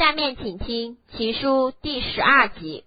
下面请听《情书》第十二集。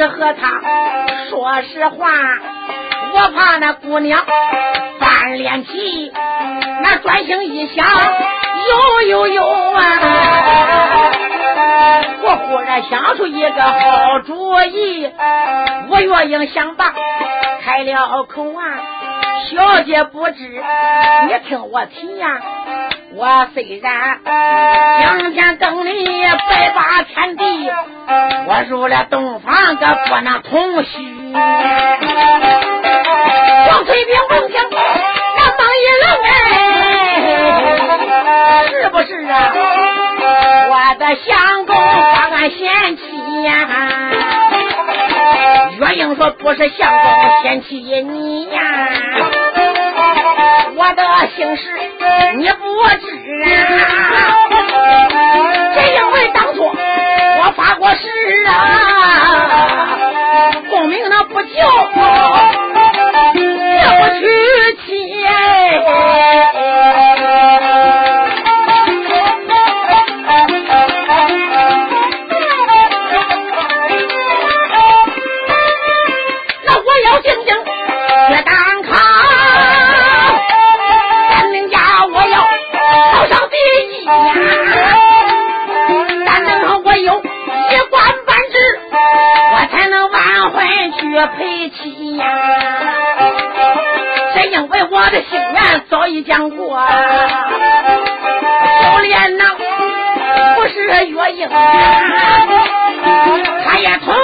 只和他说实话，我怕那姑娘翻脸皮。那转心一想，呦呦呦啊！我忽然想出一个好主意，我月英想罢，开了口啊，小姐不知，你听我提呀、啊，我虽然今天登里白把天地，我入了洞房可不能同虚。黄翠萍闻听那忙一愣哎，是不是啊？我的相公把俺嫌弃呀？月英说不是相公嫌弃你呀，我的姓氏你不知啊。只因为当初我发过誓啊，功名那不就也不娶妻。赔妻呀！是因为我的心愿早已讲过，就连那不是月英，他也同意。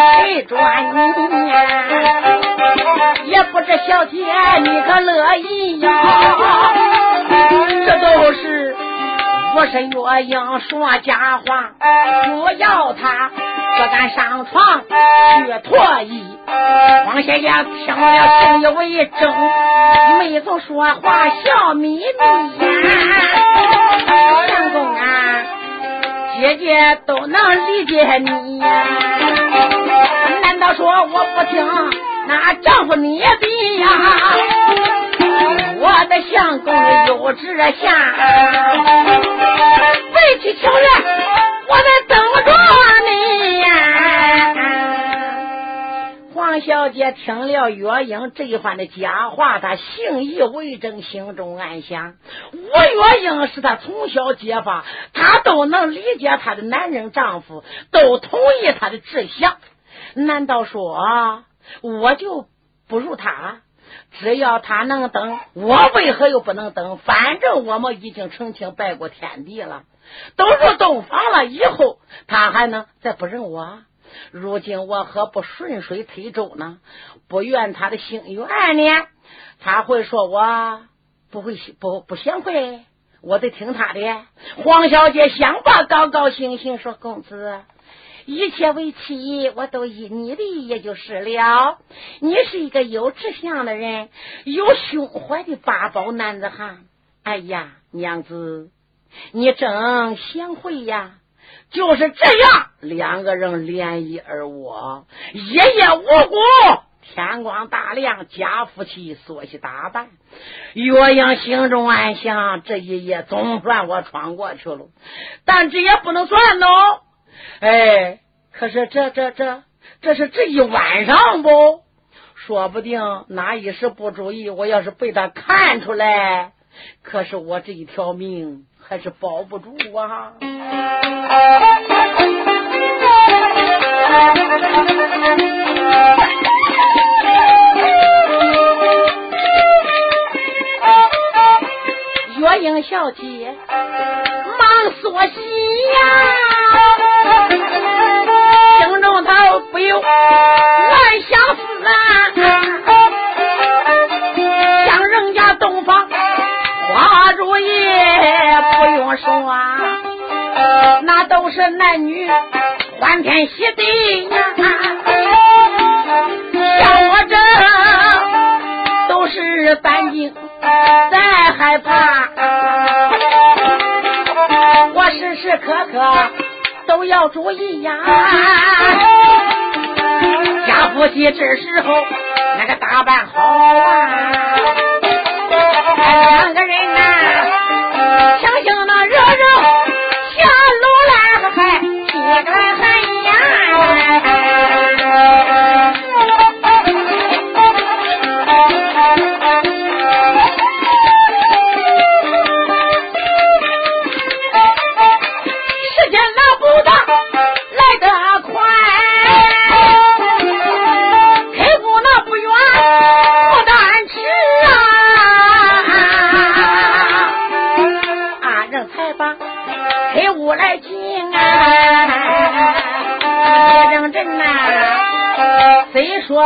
个陪转你呀，也不知小姐你可乐意呀？这都是我是月英说假话，不要他不敢上床去脱衣。王爷爷听了信以为真，没总说话笑眯眯呀，相公啊。姐姐都能理解你呀？难道说我不听那丈夫你的呀？我的相公有志向，背起情人，我在等着你呀。黄小姐听了月英这一番的假话，她信以为真，心中暗想：吴月英是她从小结发，她都能理解她的男人丈夫，都同意她的志向。难道说我就不如他？只要他能等，我为何又不能等？反正我们已经成亲拜过天地了，都入洞房了，以后他还能再不认我？如今我何不顺水推舟呢？不怨他的心愿呢？他会说我不会不不贤惠，我得听他的。黄小姐想吧，高高兴兴说：“公子，一切为妻，我都依你的，也就是了。你是一个有志向的人，有胸怀的八宝男子汉。哎呀，娘子，你真贤惠呀！就是这样，两个人联谊而卧，夜夜无果。”天光大亮，家夫妻梳洗打扮，岳阳心中暗想：这一夜总算我闯过去了，但这也不能算喏。哎，可是这这这，这是这一晚上不？说不定哪一时不注意，我要是被他看出来，可是我这一条命还是保不住啊。月英小姐忙说喜呀，头不由乱想思啊，像人家洞房花烛夜不用说啊，那都是男女欢天喜地呀，像我这都是半斤。再害怕，我时时刻刻都要注意呀。家夫妻这时候那个打扮好啊，两个人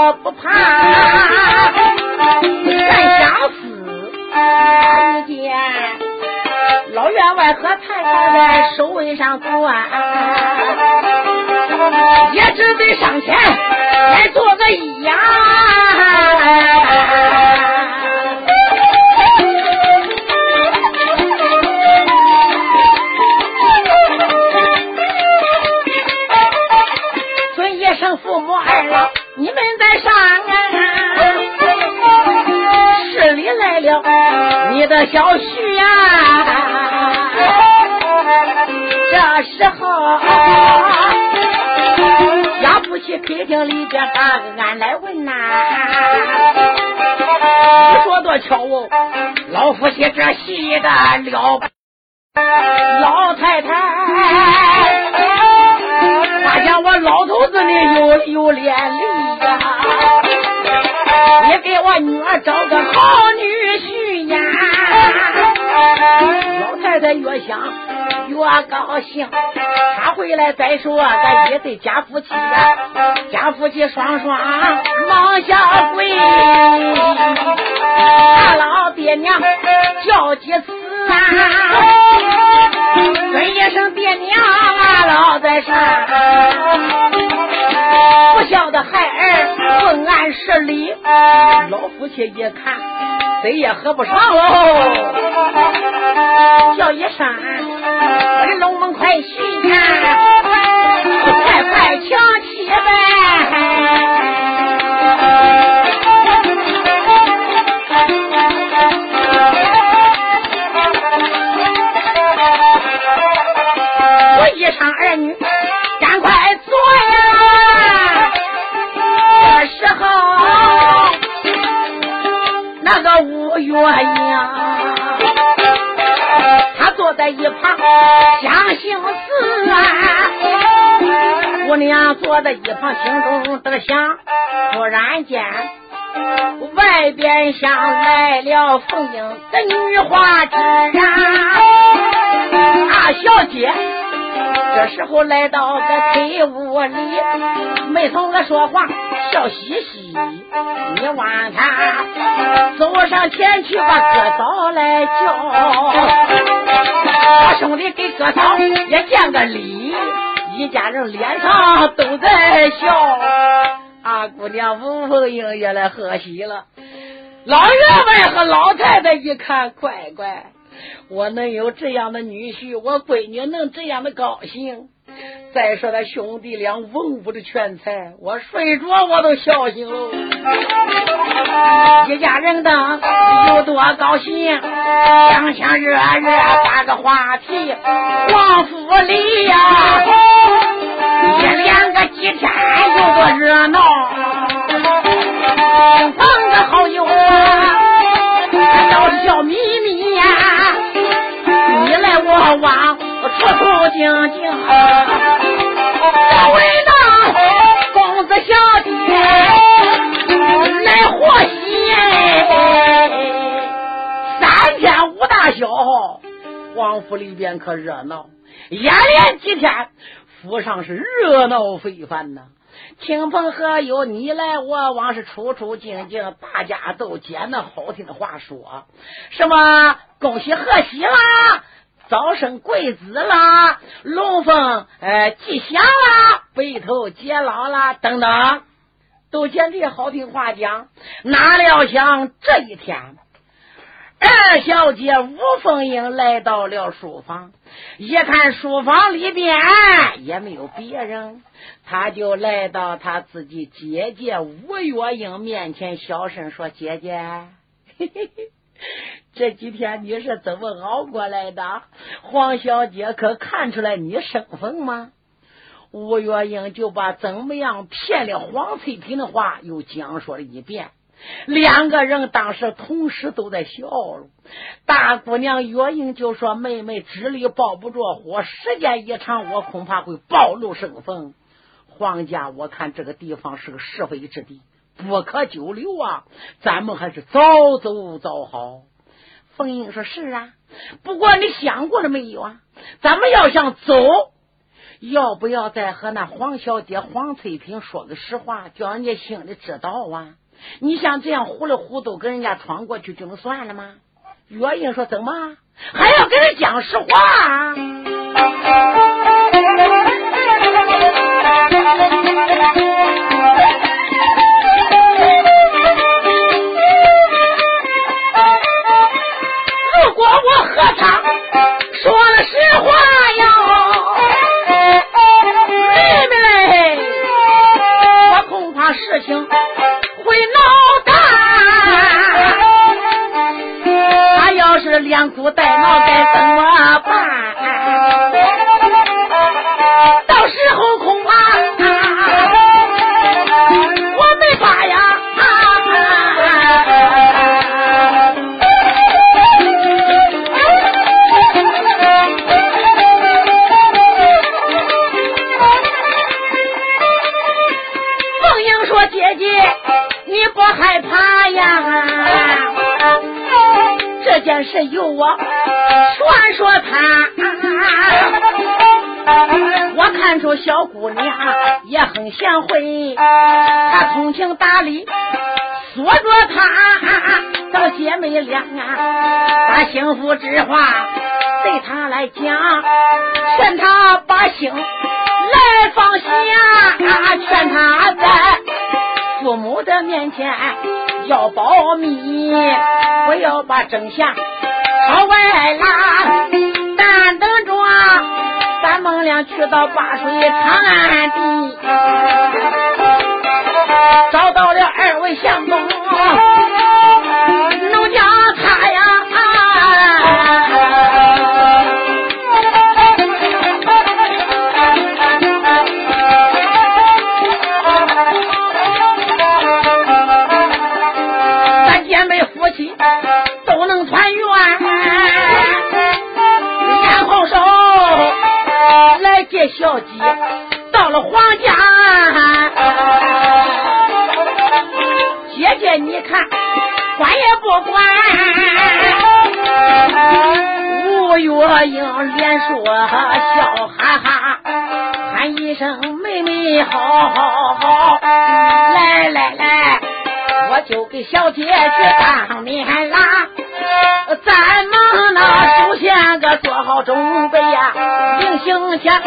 我不怕，咱相思。一见老员外和太太在守卫上转，也只得上前来做个揖呀。上啊，市里来了你的小婿呀。这时候，家夫妻客厅里边把俺来问呐。你说多巧哦，老夫妻这戏的了，老太太。发现我老头子呢有有脸！你给我女儿找个好女婿呀！老太太越想越高兴，他回来再说咱一对家夫妻呀，家夫妻双双忙下跪，俺老爹娘叫几次啊！尊一声爹娘啊，老在上，不孝的孩儿问俺十里，老夫妻一看，谁也合不上喽，叫一声，我的龙门快婿呀，快快抢起呗。一唱儿女，赶快坐呀！这时候，那个吴月英，他坐在一旁想心思啊。姑娘坐在一旁心中得想，突然间，外边厢来了凤英的女花枝啊，啊，小姐。这时候来到个黑屋里，没同我说话，笑嘻嘻。你望他走上前去把哥嫂来叫，他兄弟给哥嫂也见个礼，一家人脸上都在笑。二姑娘吴凤英也来贺喜了。老员外和老太太一看，乖乖。我能有这样的女婿，我闺女能这样的高兴。再说他兄弟俩文武的全才，我睡着我都笑醒喽。一家人等有多高兴，香香热热把个话题。王府里呀，一连个几天有多热闹，朋个好友啊，都笑眯眯呀。我往处处静静，这位呢，公子小姐来贺喜，三天五大小，王府里边可热闹，一连几天，府上是热闹非凡呐。亲朋好友你来我往，是处处静静，大家都捡那好听的话说，什么恭喜贺喜啦。早生贵子啦，龙凤呃吉祥啦，白头偕老啦，等等，都捡这好听话讲。哪料想这一天，二小姐吴凤英来到了书房，一看书房里边也没有别人，她就来到她自己姐姐吴月英面前，小声说：“姐姐。”嘿嘿嘿。这几天你是怎么熬过来的？黄小姐可看出来你身份吗？吴月英就把怎么样骗了黄翠萍的话又讲述了一遍。两个人当时同时都在笑了。大姑娘月英就说：“妹妹纸里包不着火，时间一长，我恐怕会暴露身份。黄家，我看这个地方是个是非之地，不可久留啊！咱们还是早走早好。”凤英说：“是啊，不过你想过了没有啊？咱们要想走，要不要再和那黄小姐黄翠萍说个实话，叫人家心里知道啊？你像这样糊里糊涂跟人家闯过去就能算了吗？”月英说：“怎么还要跟人讲实话？”我和他说了实话呀，妹妹，我恐怕事情会闹大。他要是连哭带闹，该怎么办？这件事由我。劝说他，我看出小姑娘也很贤惠，她通情达理，说着她找姐妹俩啊，把幸福之话对她来讲，劝她把心来放下，劝她在。父母的面前要保密，不要把真相朝外拉。但等着咱们俩去到八水长安地，找到了二位相公。小姐到了皇家，姐姐你看管也不管，吴月英连说笑哈哈。喊一声妹妹，好好好，来来来，我就给小姐去当面啦。咱们那首先个做好准备呀，临行前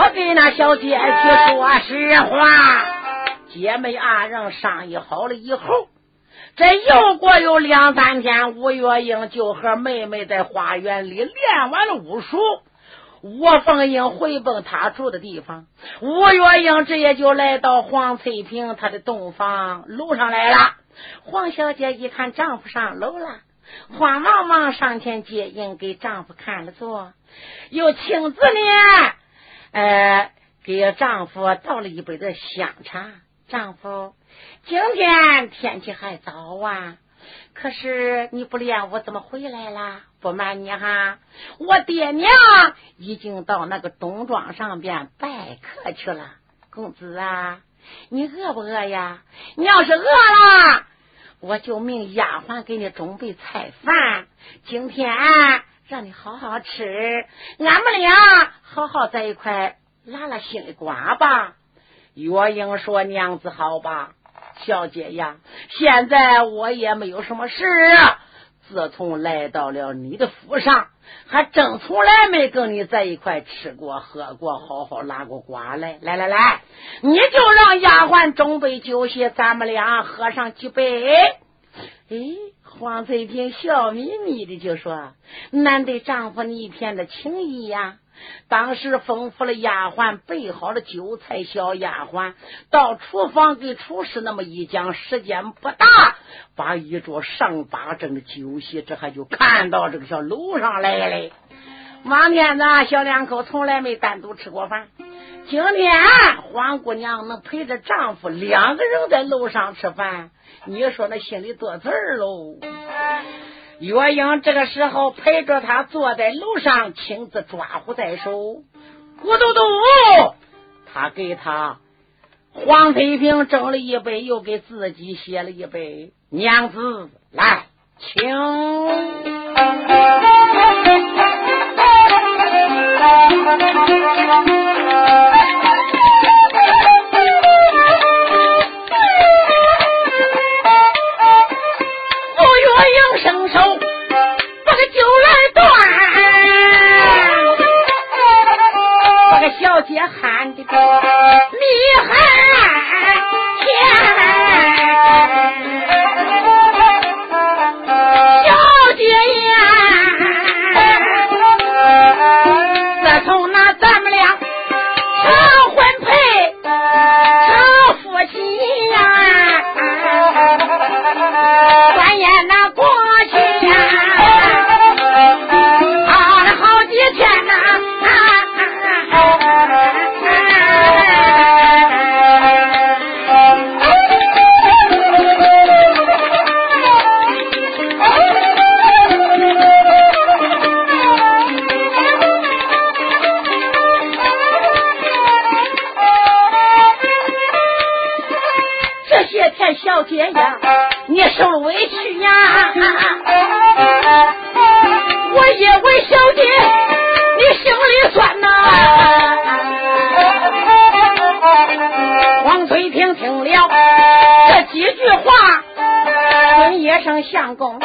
我给那小姐去说实话。姐妹二人商议好了以后，这又过有两三天，吴月英就和妹妹在花园里练完了武术。吴凤英回奔他住的地方，吴月英这也就来到黄翠萍她的洞房楼上来了。黄小姐一看丈夫上楼了，慌忙忙上前接应，给丈夫看了座，又亲自呢，呃，给丈夫倒了一杯的香茶。丈夫，今天天气还早啊。可是你不练武怎么回来啦？不瞒你哈，我爹娘已经到那个东庄上边拜客去了。公子啊，你饿不饿呀？你要是饿了，我就命丫鬟给你准备菜饭。今天让你好好吃，俺们俩好好在一块拉拉心里瓜吧。月英说：“娘子好吧。”小姐呀，现在我也没有什么事。自从来到了你的府上，还真从来没跟你在一块吃过、喝过、好好拉过瓜来。来来来，你就让丫鬟准备酒席，咱们俩喝上几杯。哎，黄翠萍笑眯眯的就说：“难得丈夫你一片的情谊呀。”当时吩咐了丫鬟备好了酒菜，小丫鬟到厨房给厨师那么一讲，时间不大，把一桌上八阵的酒席，这还就看到这个小楼上来了。往天子小两口从来没单独吃过饭，今天黄姑娘能陪着丈夫两个人在楼上吃饭，你说那心里多滋儿喽。月英这个时候陪着他坐在楼上，亲自抓壶在手，咕嘟嘟，他给他黄翠萍整了一杯，又给自己写了一杯。娘子来，请。也喊的厉害天。小姐呀，你受了委屈呀！我也为小姐，你心里酸呐。黄翠萍听了这几句话，问一声相公，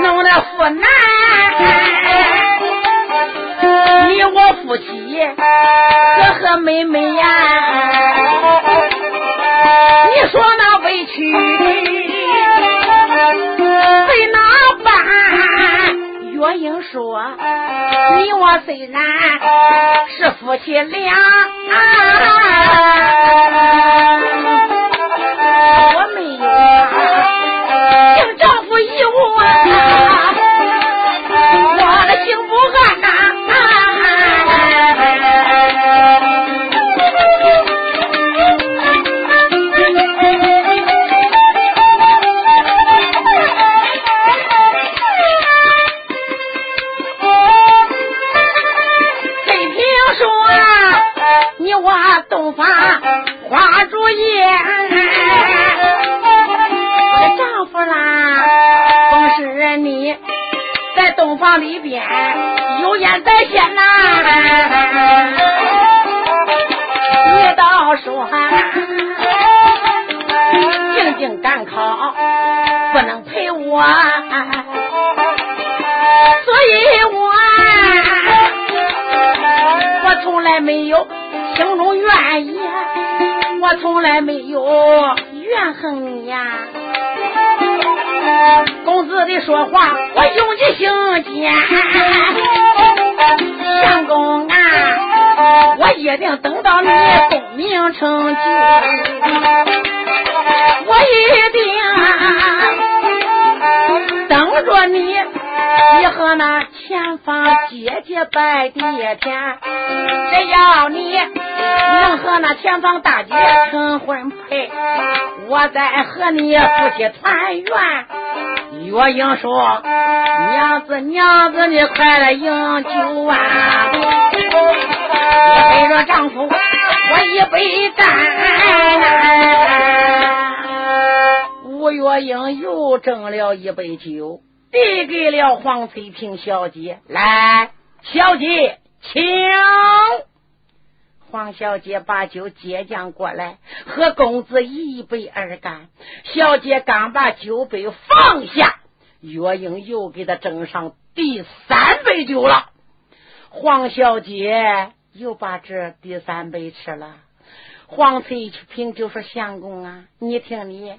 弄得妇难。你我夫妻和和美美呀。那委屈为哪办？月英说，你我虽然是夫妻俩。天，只要你能和那前方大姐成婚配，我再和你夫妻团圆。岳英说：“娘子，娘子，你快来饮酒啊！你背着丈夫，我一杯干。”吴月英又斟了一杯酒。递给了黄翠萍小姐，来，小姐，请。黄小姐把酒接将过来，和公子一杯而干。小姐刚把酒杯放下，月英又给她斟上第三杯酒了。黄小姐又把这第三杯吃了。黄翠萍就说：“相公啊，你听你，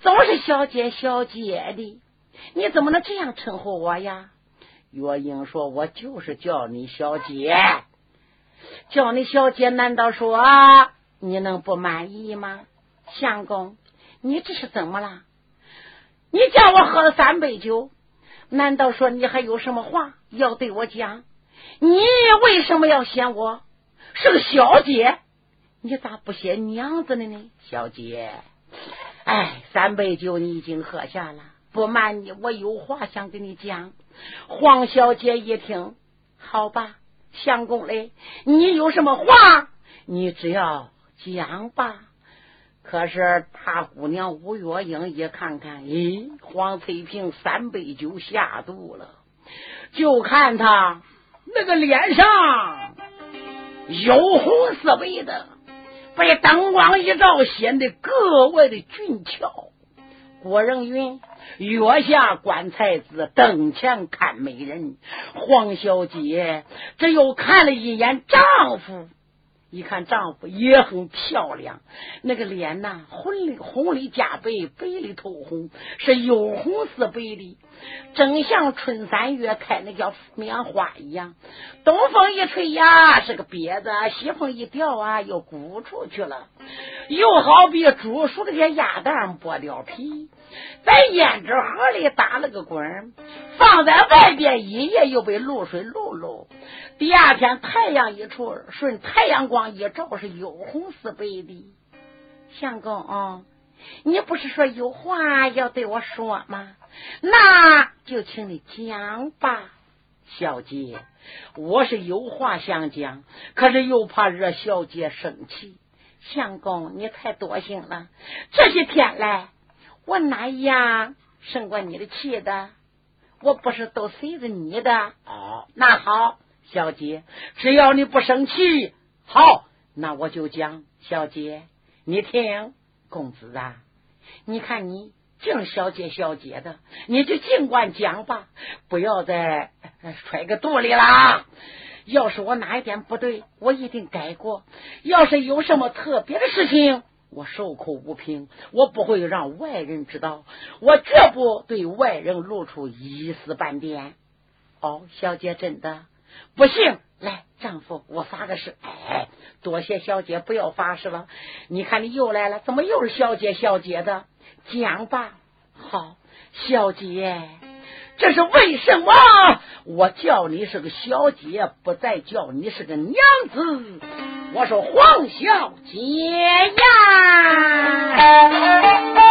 总是小姐小姐的。”你怎么能这样称呼我呀？月英说：“我就是叫你小姐，叫你小姐，难道说你能不满意吗？”相公，你这是怎么了？你叫我喝了三杯酒，难道说你还有什么话要对我讲？你为什么要嫌我是个小姐？你咋不嫌娘子的呢？小姐，哎，三杯酒你已经喝下了。不瞒你，我有话想跟你讲。黄小姐一听，好吧，相公嘞，你有什么话，你只要讲吧。可是大姑娘吴月英一看看，咦，黄翠萍三杯酒下肚了，就看他那个脸上有红色白的，被灯光一照，显得格外的俊俏。郭仁云。月下观才子，灯前看美人。黄小姐这又看了一眼丈夫，一看丈夫也很漂亮，那个脸呐，红里红里加白，白里透红，是又红似白的，正像春三月开那叫棉花一样。东风一吹呀，是个瘪子；西风一掉啊，又鼓出去了。又好比煮熟的些鸭蛋剥掉皮。在胭脂盒里打了个滚，放在外边一夜又被露水露露。第二天太阳一出，顺太阳光一照，是有红似白的。相公，你不是说有话要对我说吗？那就请你讲吧，小姐。我是有话想讲，可是又怕惹小姐生气。相公，你太多心了。这些天来。我哪一样生过你的气的？我不是都随着你的？哦，那好，小姐，只要你不生气，好，那我就讲。小姐，你听，公子啊，你看你净小姐小姐的，你就尽管讲吧，不要再揣个肚里啦。要是我哪一点不对，我一定改过。要是有什么特别的事情。我守口无凭，我不会让外人知道，我绝不对外人露出一丝半点。哦，小姐真的不行，来，丈夫，我发个誓。哎，多谢小姐，不要发誓了。你看你又来了，怎么又是小姐小姐的？讲吧。好，小姐，这是为什么？我叫你是个小姐，不再叫你是个娘子。我说黄小姐呀。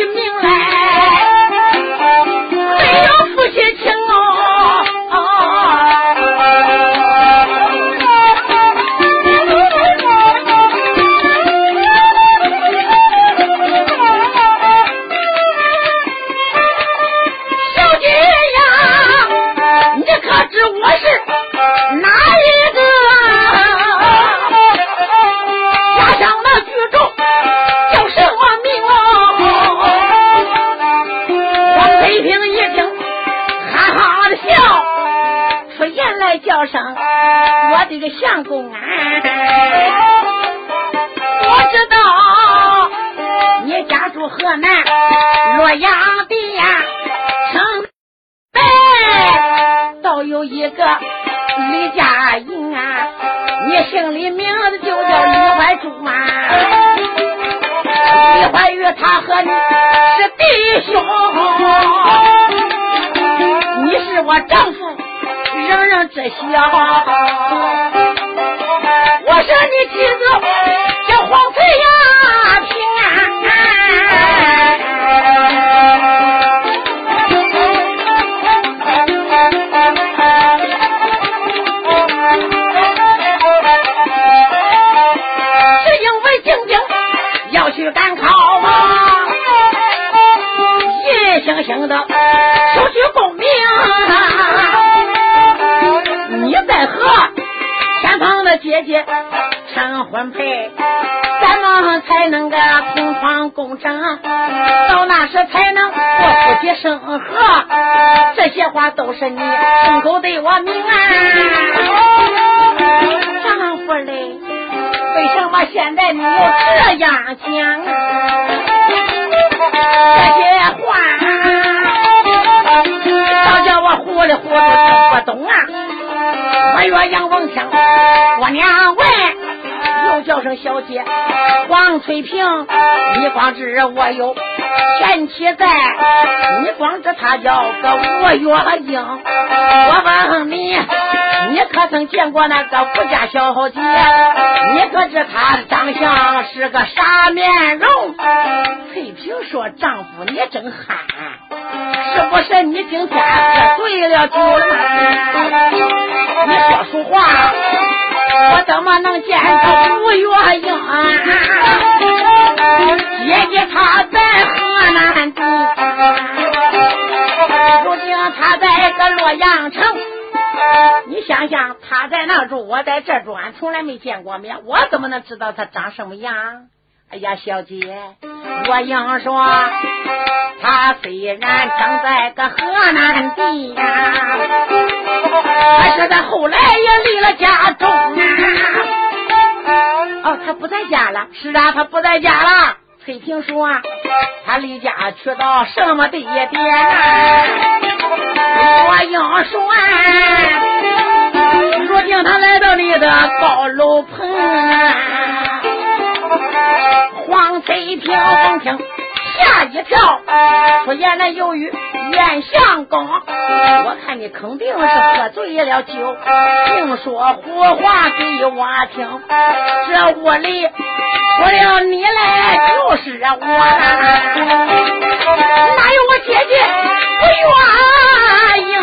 起命来，没有夫妻我的个相公啊！我知道你家住河南洛阳的呀，城北倒有一个李家营啊，你姓李名字就叫李怀珠嘛。李怀玉他和你是弟兄，你是我丈夫。人人知晓，我说你妻子叫黄翠呀，平安。是因为静静要去赶考吗？一星星的求取功名。姐姐成婚配，咱们才能个同床共枕，到那时才能过夫妻生活。这些话都是你亲口对我明啊，丈夫嘞，为什么现在你又这样讲？这些话，倒叫我糊里糊涂听不懂啊。我岳阳王强，我娘问，又叫声小姐黄翠萍，你光知我有前妻在，你光知他叫个吴月英。我问你，你可曾见过那个富家小姐？你可知她长相是个啥面容？翠萍说：“丈夫，你真憨，是不是你今天喝醉了酒了？”你说实话，我怎么能见到吴月英？姐姐她在河南地，如今她在个洛阳城。你想想，她在那住，我在这住，俺从来没见过面，我怎么能知道她长什么样？哎呀，小姐，我硬说，他虽然生在个河南地呀，可是他后来也离了家中啊。哦，他不在家了。是啊，他不在家了。翠萍说，他离家去到什么地点？我硬说，如今他来到你的高楼棚。黄翠萍闻听吓一跳，说：“言来由于袁相公，我看你肯定是喝醉了酒，净说胡话给我听。这屋里除了你来，就是我，哪有我姐姐不愿意来？”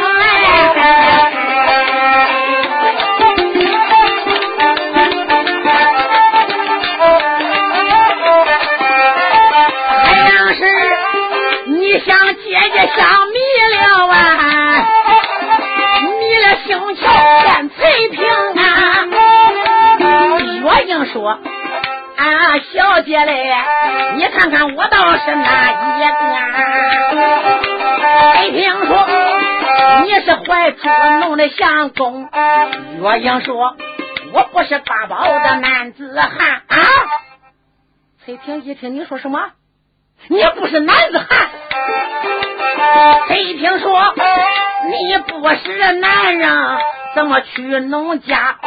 是怀初弄的相公。”岳英说：“我不是八宝的男子汉啊。”崔平一听你说什么？你不是男子汉。崔平说你不是男人，怎么去农家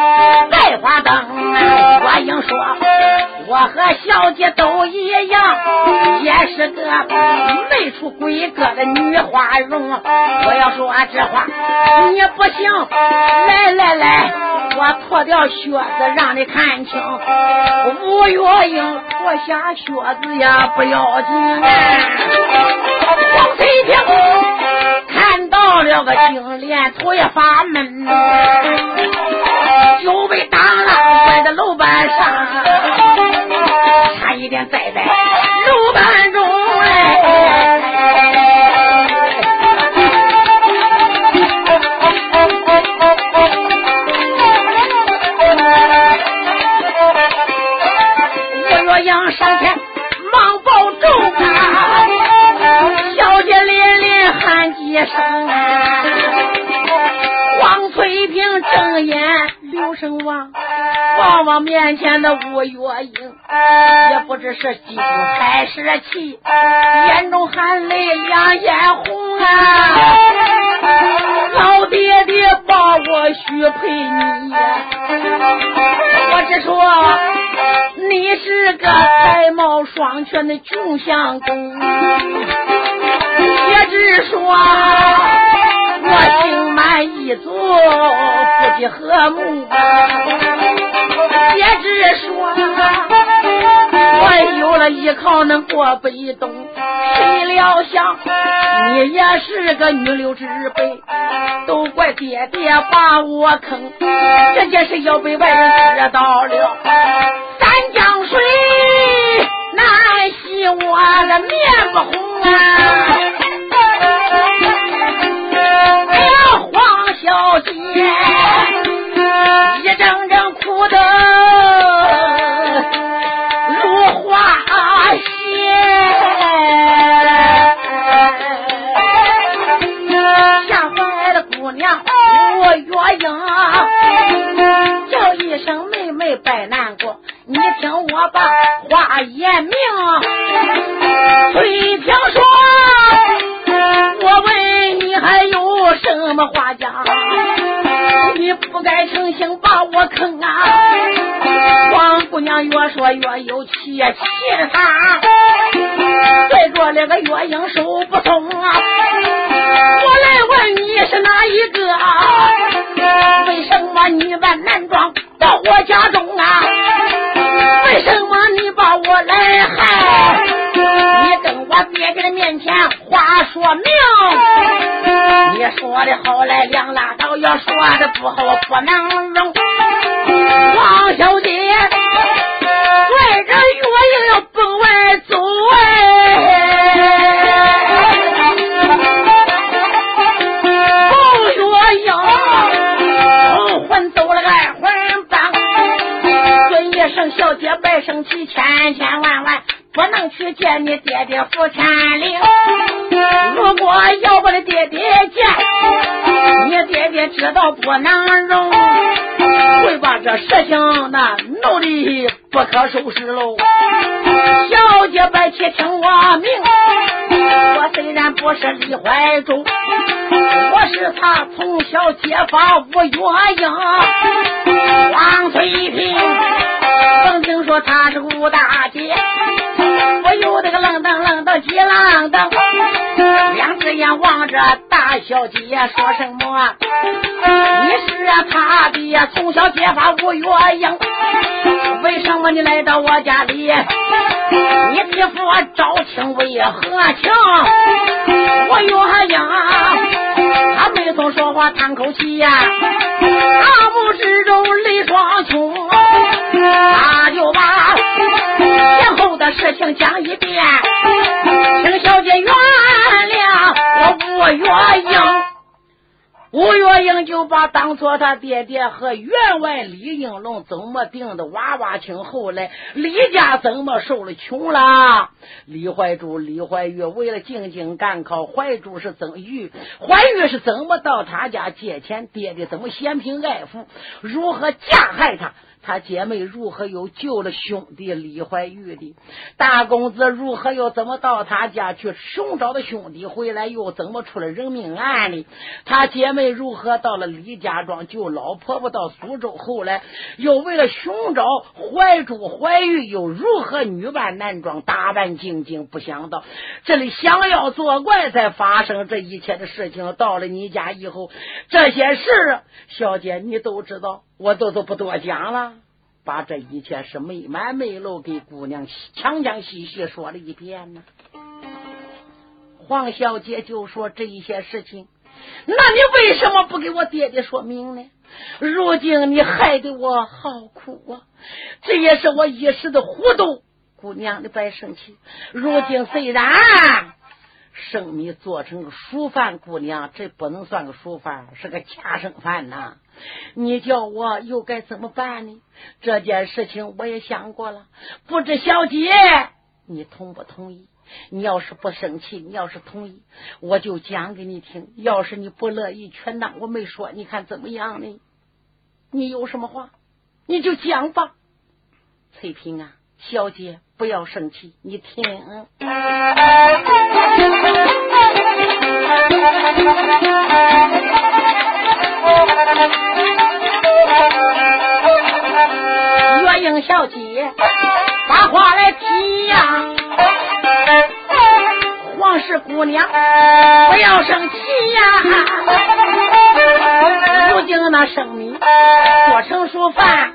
拜花灯？我应说，我和小姐都一样，也是个没出闺阁的女花容。我要说这话，你不行。来来来，我脱掉靴子让你看清。吴月英脱下靴子呀，不要紧。王翠萍看到了个金莲，头也发闷，就被打了，摔在楼板上，差一点栽在楼板中哎。上前忙报重啊，小姐连连喊几声神望，望望面前的吴月英，也不知是激动还是气，眼中含泪两眼红啊，老爹爹把我许配你呀，我只说。你是个才貌双全的穷相公，也只说我心满意足，夫妻和睦。也只说我有了依靠能过北东，谁料想你也是个女流之辈，都怪爹爹把我坑，这件事要被外人知道了。三江水难洗我的面不红啊！声妹妹拜难过。你听我把话言明，崔平说，我问你还有什么话讲？你不该成心把我坑啊！王姑娘越说越有气，气的他在座那个月英手不松啊！我来问你是哪一个？为什么你把男装到我家中啊？为什么你把我来害？你跟我爹爹的面前话说明。你说的好来两拉倒，要说的不好不能容。王小姐，外着月英要奔外走哎。生气，千千万万不能去见你爹爹福天灵。如果要我的爹爹见，你爹爹知道不能容，会把这事情那弄得不可收拾喽。小姐别去听我明，我虽然不是李怀忠，我是他从小结发吴月英，王翠萍。曾经说他是吴大姐，我有那个愣瞪愣瞪急愣登，两只眼望着大小姐说什么？你是他的从小结发吴月英，为什么你来到我家里？你弟夫招亲为何情？我月英，他没从说话叹口气呀，大目之中泪双琼。他就把事情讲一遍，请小姐原谅我吴月英。吴月英就把当初他爹爹和员外李应龙怎么定的娃娃亲，后来李家怎么受了穷了？李怀柱、李怀玉为了进京赶考，怀柱是怎玉，怀玉是怎么到他家借钱？爹爹怎么嫌贫爱富，如何加害他？他姐妹如何又救了兄弟李怀玉的？大公子如何又怎么到他家去寻找的兄弟回来，又怎么出了人命案的？他姐妹如何到了李家庄救老婆婆到苏州，后来又为了寻找怀珠怀玉，又如何女扮男装，打扮精精？不想到这里想要作怪，才发生这一切的事情。到了你家以后，这些事，小姐你都知道，我都都不多讲了。把这一切是没满没漏给姑娘详详细细说了一遍呢。黄小姐就说这一些事情。那你为什么不给我爹爹说明呢？如今你害得我好苦啊！这也是我一时的糊涂，姑娘你别生气。如今虽然生米做成熟饭，姑娘这不能算个熟饭，是个恰生饭呐。你叫我又该怎么办呢？这件事情我也想过了，不知小姐你同不同意？你要是不生气，你要是同意，我就讲给你听；要是你不乐意，全当我没说。你看怎么样呢？你有什么话，你就讲吧。翠萍啊，小姐不要生气，你听。月英小姐，把话来提呀。皇室姑娘，不要生气呀！如今那生米做成熟饭，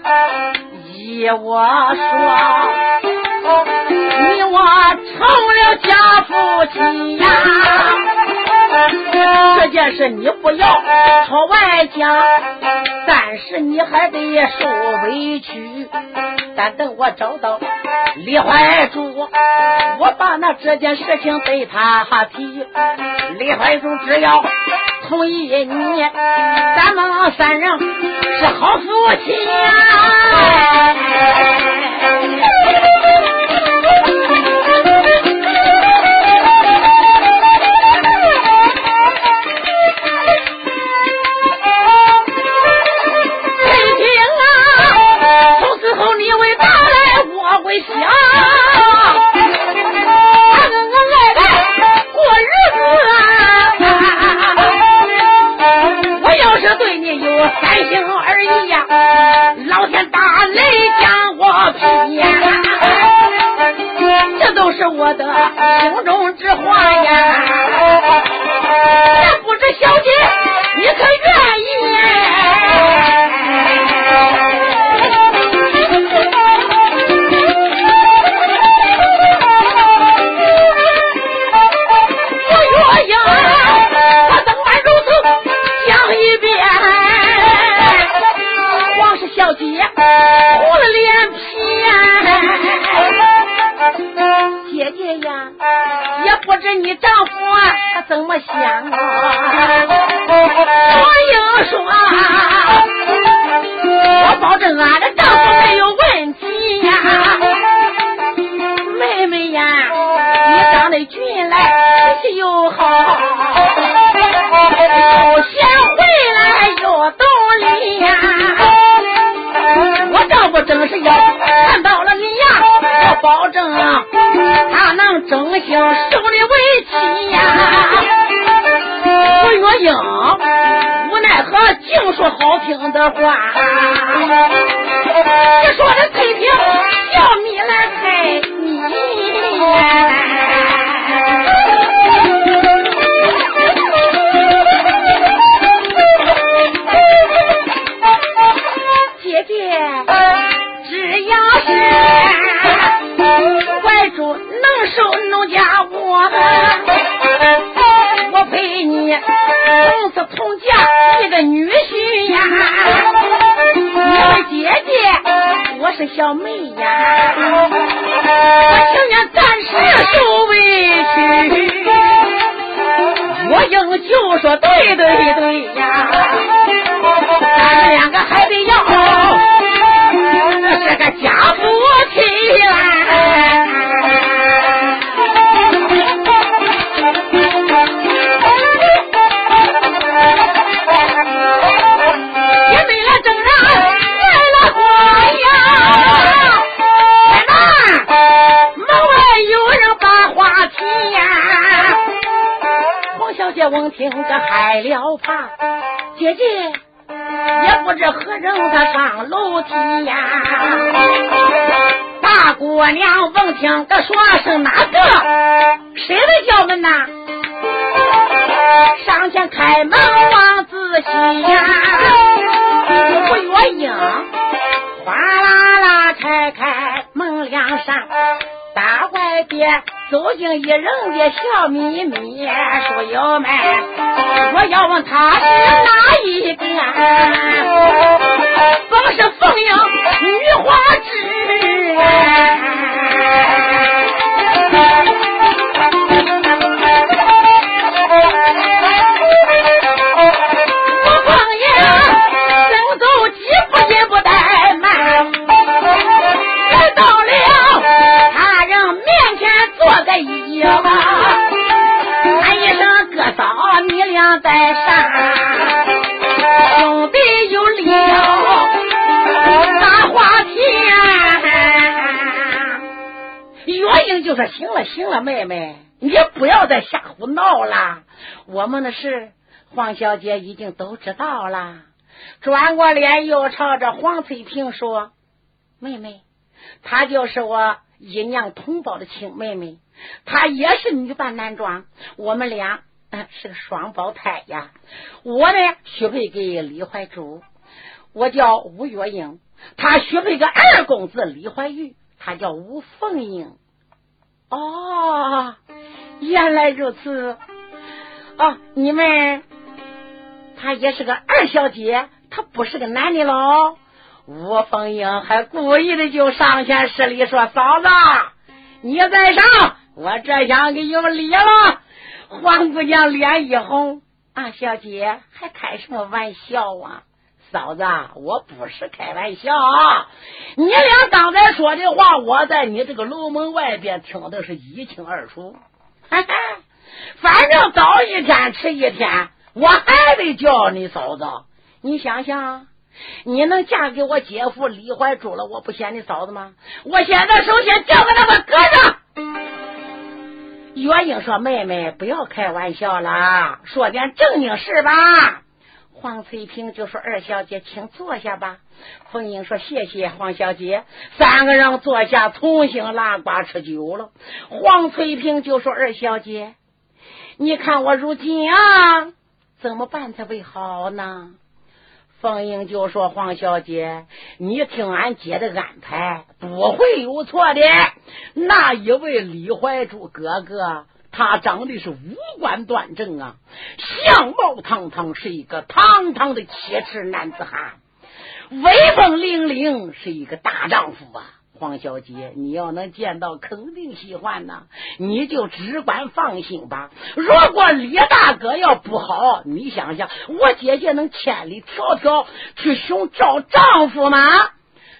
依我说，你我成了假夫妻呀！这件事你不要朝外讲，但是你还得受委屈。但等我找到李怀柱，我把那这件事情对他提。李怀柱只要同意你，咱们三人是好夫妻呀。我的的话。姐姐也不知何人他上楼梯呀。大姑娘问听个说声哪个？谁在叫门呐？上前开门望仔细呀。吴月英哗啦啦拆开门梁上，大外边走进一人的笑眯眯。书友们，我要问他是哪一个？不是凤英妹妹，你不要再瞎胡闹了。我们的事，黄小姐已经都知道了。转过脸又朝着黄翠萍说：“妹妹，她就是我姨娘同胞的亲妹妹，她也是女扮男装，我们俩是个双胞胎呀。我呢许配给李怀珠，我叫吴月英；她许配个二公子李怀玉，他叫吴凤英。”哦，原来如此。哦，你们他也是个二小姐，他不是个男的喽。吴凤英还故意的就上前施礼说：“嫂子，你再上，我这厢给有礼了。”黄姑娘脸一红：“啊，小姐还开什么玩笑啊？”嫂子，我不是开玩笑，你俩刚才说的话，我在你这个楼门外边听的是一清二楚。反正早一天迟一天，我还得叫你嫂子。你想想，你能嫁给我姐夫李怀珠了，我不嫌你嫂子吗？我现在首先叫个那个哥子。月英说：“妹妹，不要开玩笑了，说点正经事吧。”黄翠萍就说：“二小姐，请坐下吧。”凤英说：“谢谢黄小姐。”三个人坐下，重新拉呱吃酒了。黄翠萍就说：“二小姐，你看我如今啊，怎么办才为好呢？”凤英就说：“黄小姐，你听俺姐的安排，不会有错的。那一位李怀柱哥哥。”他长得是五官端正啊，相貌堂堂，是一个堂堂的铁齿男子汉，威风凛凛，是一个大丈夫啊！黄小姐，你要能见到，肯定喜欢呐，你就只管放心吧。如果李大哥要不好，你想想，我姐姐能千里迢迢去寻找丈夫吗？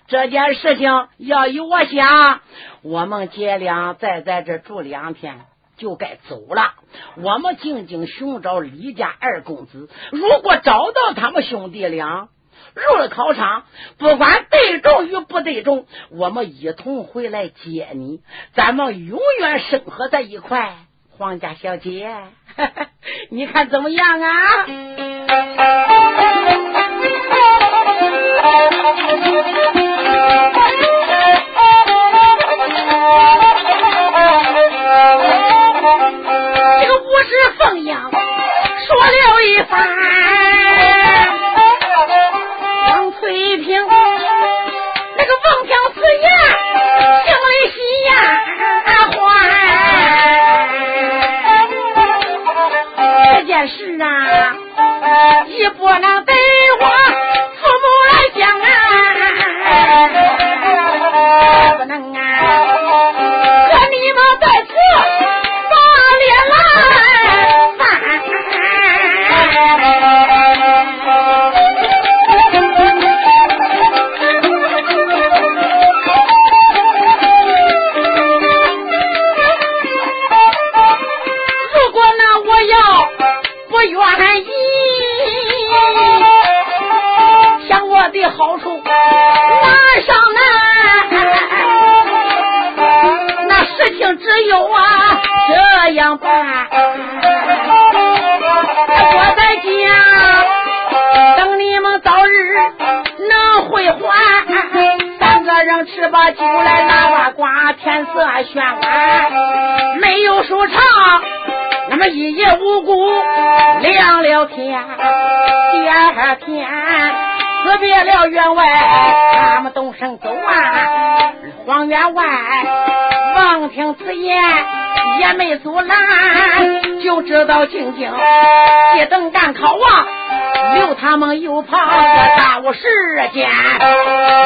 这件事情要由我想，我们姐俩再在这住两天。就该走了。我们静静寻找李家二公子。如果找到他们兄弟俩入了考场，不管对中与不对中，我们一同回来接你。咱们永远生活在一块。黄家小姐，你看怎么样啊？也没阻拦，就知道静静接等赶考啊，留他们又跑个大午时间。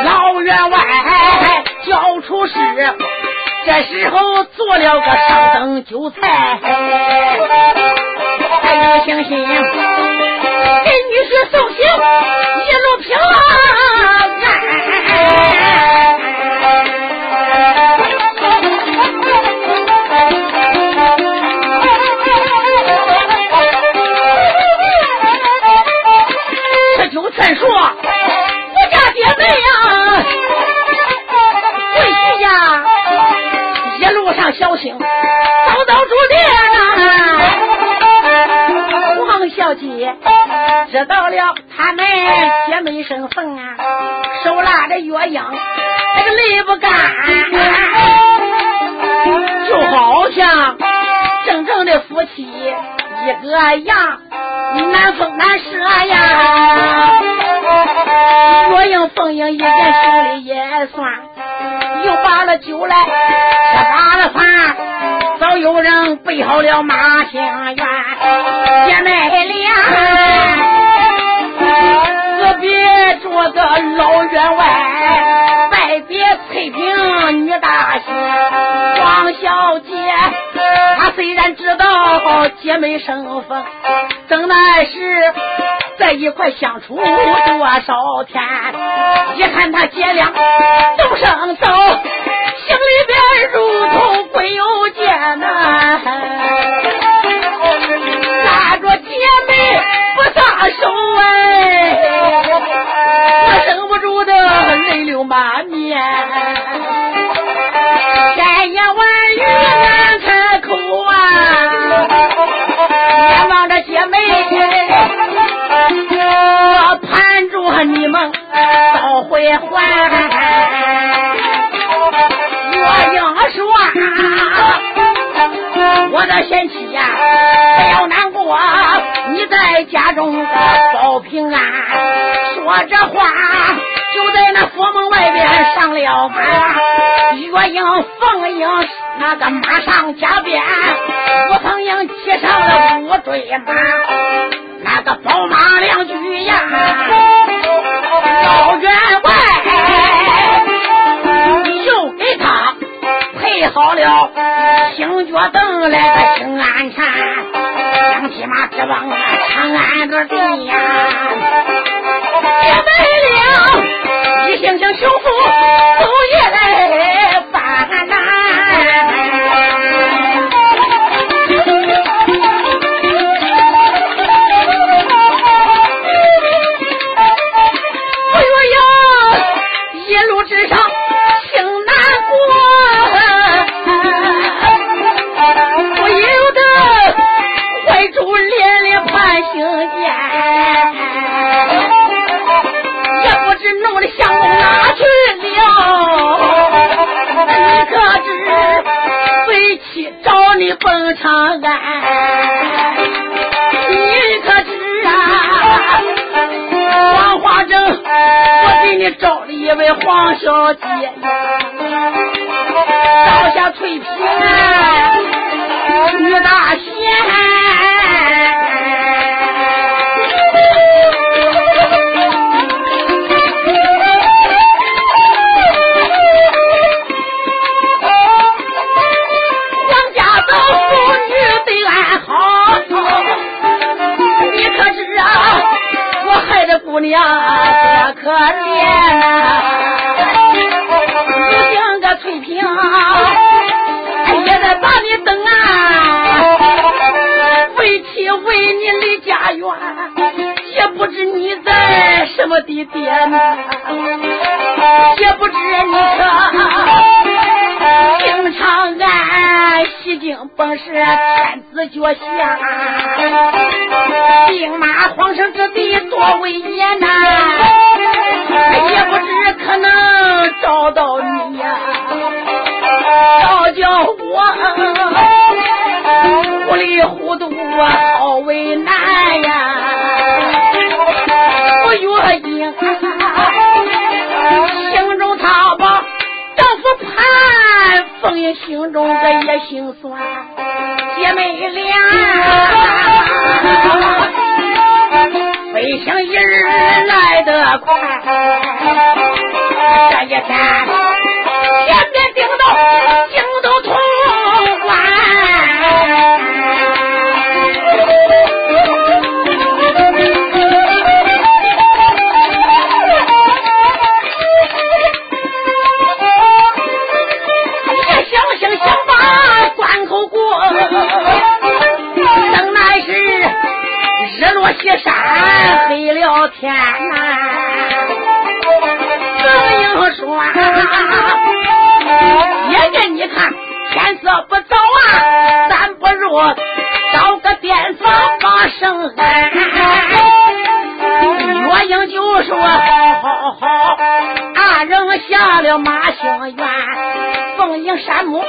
老员外叫出事，这时候做了个上等酒菜，哎，星星给女婿送行，一路平安。小心，早早住店啊！王小姐知道了他们姐妹身份啊，手拉着月英，那个泪不干，就好像真正的夫妻一个样。难分难舍呀，若应凤英一见心里也酸，又把了酒来。吃罢了饭，早有人备好了马香园，姐妹俩隔壁坐个老员外，拜别翠屏女大仙，王小姐。她虽然知道姐妹身份，怎奈是在一块相处多少天，一看他姐俩动声走，心里边如同鬼有见呐，流满面，千言万语难开口啊。眼望着姐妹，我盼着你们早回还。在家中保平安。说这话，就在那佛门外边上了班，月影、凤影那个马上加鞭。我凤英骑上了五追马，那个宝马两驹呀，老员外备好了星脚凳来个兴安禅，两匹马直往长安个地呀，也没了，一星星雄富走夜来奔长安，你可知啊？黄花正，我给你找了一位黄小姐，倒下翠屏女大仙。娘多可怜，如今个翠屏也在把你等啊，为妻为你离家园，也不知你在什么地点，也不知你可经常安西京本是天子脚下，兵马皇城之地多威严呐。也不知可能找到你呀，要叫我糊里糊涂啊，好为难呀！我月英心中他把丈夫盼，凤英心中这也心酸，姐妹俩。飞行一日来得快，这一天前边顶到西山，黑了天呐！正英说：“姐姐，你看天色不早啊，咱不如找个店房把圣安。”岳英就说：“好好好，二人下了马兴园，凤英山木。”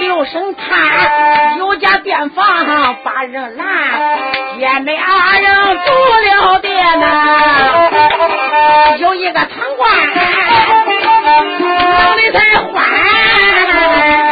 留神看，有家店房把人拦，姐妹二人住了店呐。有一个堂官，门里才欢。